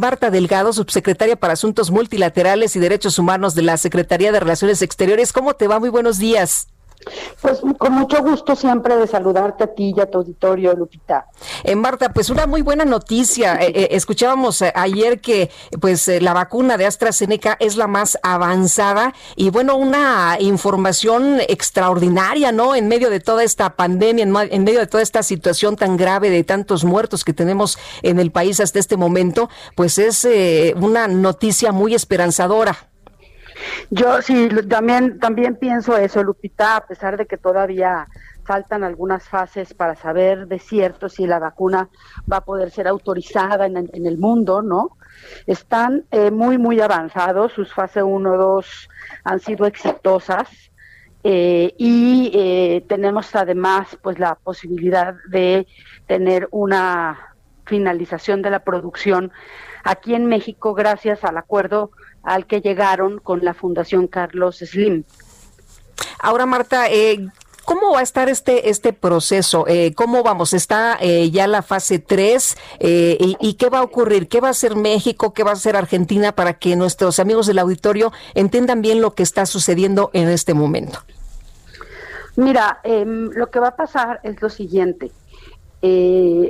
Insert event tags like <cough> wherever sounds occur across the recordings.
Marta Delgado, subsecretaria para Asuntos Multilaterales y Derechos Humanos de la Secretaría de Relaciones Exteriores. ¿Cómo te va? Muy buenos días. Pues con mucho gusto siempre de saludarte a ti y a tu auditorio, Lupita. Eh, Marta, pues una muy buena noticia. Eh, eh, escuchábamos ayer que pues la vacuna de AstraZeneca es la más avanzada y bueno, una información extraordinaria, ¿no? En medio de toda esta pandemia, en, en medio de toda esta situación tan grave de tantos muertos que tenemos en el país hasta este momento, pues es una noticia muy esperanzadora. Yo sí, también, también pienso eso, Lupita, a pesar de que todavía faltan algunas fases para saber de cierto si la vacuna va a poder ser autorizada en, el mundo, ¿no? Están eh, muy, muy avanzados, sus fases 1, 2 han sido exitosas eh, y eh, tenemos además pues la posibilidad de tener una finalización de la producción aquí en México gracias al acuerdo al que llegaron con la Fundación Carlos Slim. Ahora, Marta, eh, ¿Cómo va a estar este, este proceso? Eh, ¿Cómo vamos? ¿Está eh, ya la fase 3? y, y, qué va a ocurrir? ¿Qué va a hacer México? ¿Qué va a hacer Argentina para que nuestros amigos del auditorio entiendan bien lo que está sucediendo en este momento? Mira, em, lo que va a pasar es lo siguiente.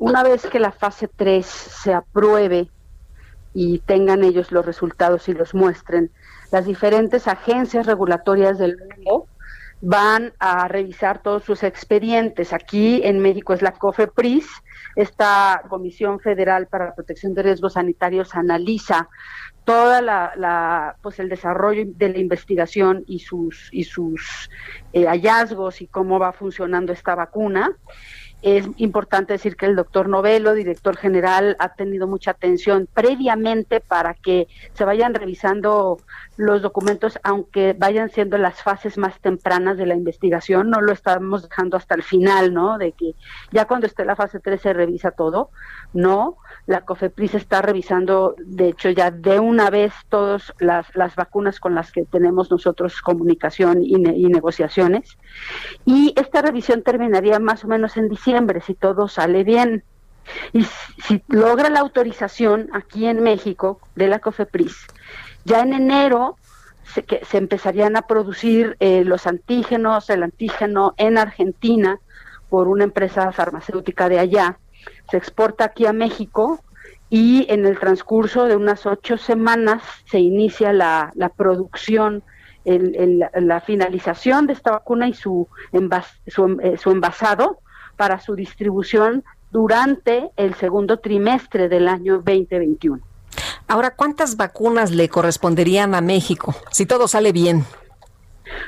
una vez que la fase 3 se apruebe y tengan ellos los resultados y los muestren. Las diferentes agencias regulatorias del mundo van a revisar todos sus expedientes. Aquí en México es la COFEPRIS, esta Comisión Federal para la Protección de Riesgos Sanitarios analiza toda la, pues el desarrollo de la investigación y sus y sus eh, hallazgos y cómo va funcionando esta vacuna es importante decir que el doctor Novelo, director general, ha tenido mucha atención previamente para que se vayan revisando los documentos, aunque vayan siendo las fases más tempranas de la investigación, no lo estamos dejando hasta el final, ¿no? De que ya cuando esté la fase 3 se revisa todo, no, la COFEPRIS está revisando, de hecho, ya de una vez todas las, las vacunas con las que tenemos nosotros comunicación y, y negociaciones, y esta revisión terminaría más o menos en diciembre, si todo sale bien. Y si logra la autorización aquí en México de la COFEPRIS, ya en enero se, que, se empezarían a producir eh, los antígenos, el antígeno en Argentina por una empresa farmacéutica de allá. Se exporta aquí a México y en el transcurso de unas ocho semanas se inicia la, la producción, el, la finalización de esta vacuna y su, envas, su, eh, su envasado para su distribución durante el segundo trimestre del año 2021. Ahora, ¿cuántas vacunas le corresponderían a México si todo sale bien?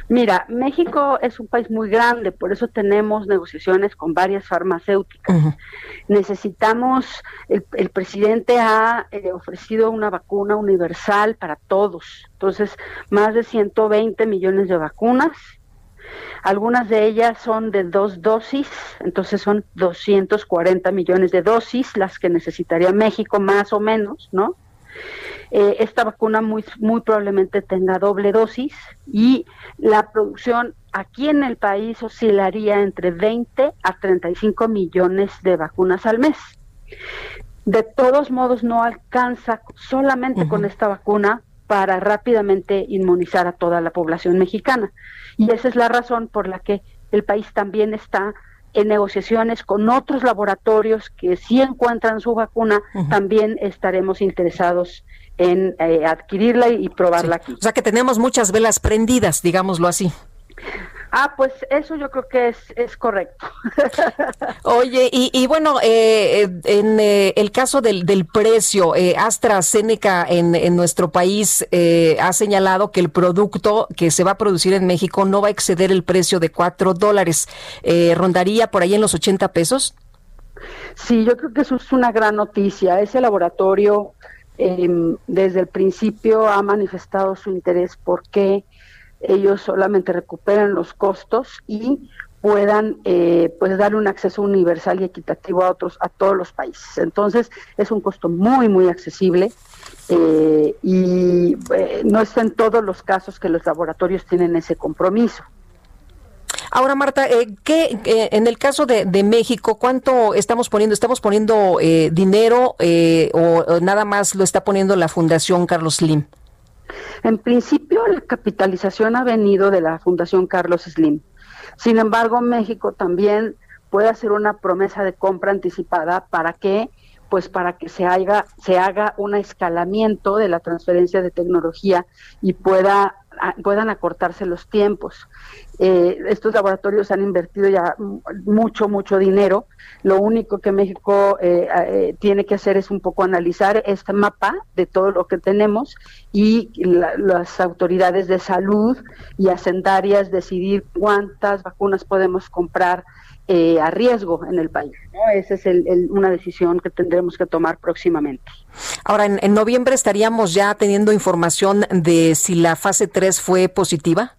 Mira, México es un país muy grande, por eso tenemos negociaciones con varias farmacéuticas. Necesitamos, el, presidente ha eh, ofrecido una vacuna universal para todos, entonces más de 120 millones de vacunas. Algunas de ellas son de dos dosis, entonces son 240 millones de dosis las que necesitaría México más o menos, ¿no? Eh, esta vacuna muy, muy probablemente tenga doble dosis y la producción aquí en el país oscilaría entre 20 a 35 millones de vacunas al mes. De todos modos, no alcanza solamente con esta vacuna para rápidamente inmunizar a toda la población mexicana. Y esa es la razón por la que el país también está en negociaciones con otros laboratorios que si encuentran su vacuna, también estaremos interesados en eh, adquirirla y probarla aquí. O sea que tenemos muchas velas prendidas, digámoslo así. Ah, pues eso yo creo que es, es correcto. <laughs> Oye, y, y bueno, eh, eh en eh, el caso del, del precio, eh, AstraZeneca en, en nuestro país eh, ha señalado que el producto que se va a producir en México no va a exceder el precio de cuatro dólares. ¿Rondaría por ahí en los 80 pesos? Sí, yo creo que eso es una gran noticia. Ese laboratorio em, desde el principio ha manifestado su interés porque ellos solamente recuperen los costos y puedan eh, pues dar un acceso universal y equitativo a otros a todos los países entonces es un costo muy muy accesible eh, y eh, no es en todos los casos que los laboratorios tienen ese compromiso Ahora, Marta, eh, ¿qué, en el caso de, México, cuánto estamos poniendo? ¿Estamos poniendo eh, dinero eh, o, nada más lo está poniendo la Fundación Carlos Slim? En principio, la capitalización ha venido de la Fundación Carlos Slim. Sin embargo, México también puede hacer una promesa de compra anticipada para que pues para que se haga se haga un escalamiento de la transferencia de tecnología y pueda puedan acortarse los tiempos. Eh, estos laboratorios han invertido ya mucho, mucho dinero. Lo único que México eh, eh, tiene que hacer es un poco analizar este mapa de todo lo que tenemos y las autoridades de salud y hacendarias decidir cuántas vacunas podemos comprar eh, a riesgo en el país. ¿no? Esa es una decisión que tendremos que tomar próximamente. Ahora, en, noviembre estaríamos ya teniendo información de si la fase 3 fue positiva.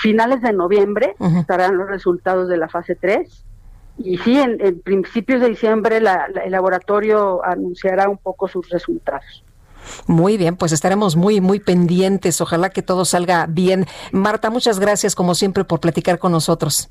Finales de noviembre estarán los resultados de la fase 3. Y sí, en, principios de diciembre el laboratorio anunciará un poco sus resultados. Muy bien, pues estaremos muy, muy pendientes. Ojalá que todo salga bien. Marta, muchas gracias como siempre por platicar con nosotros.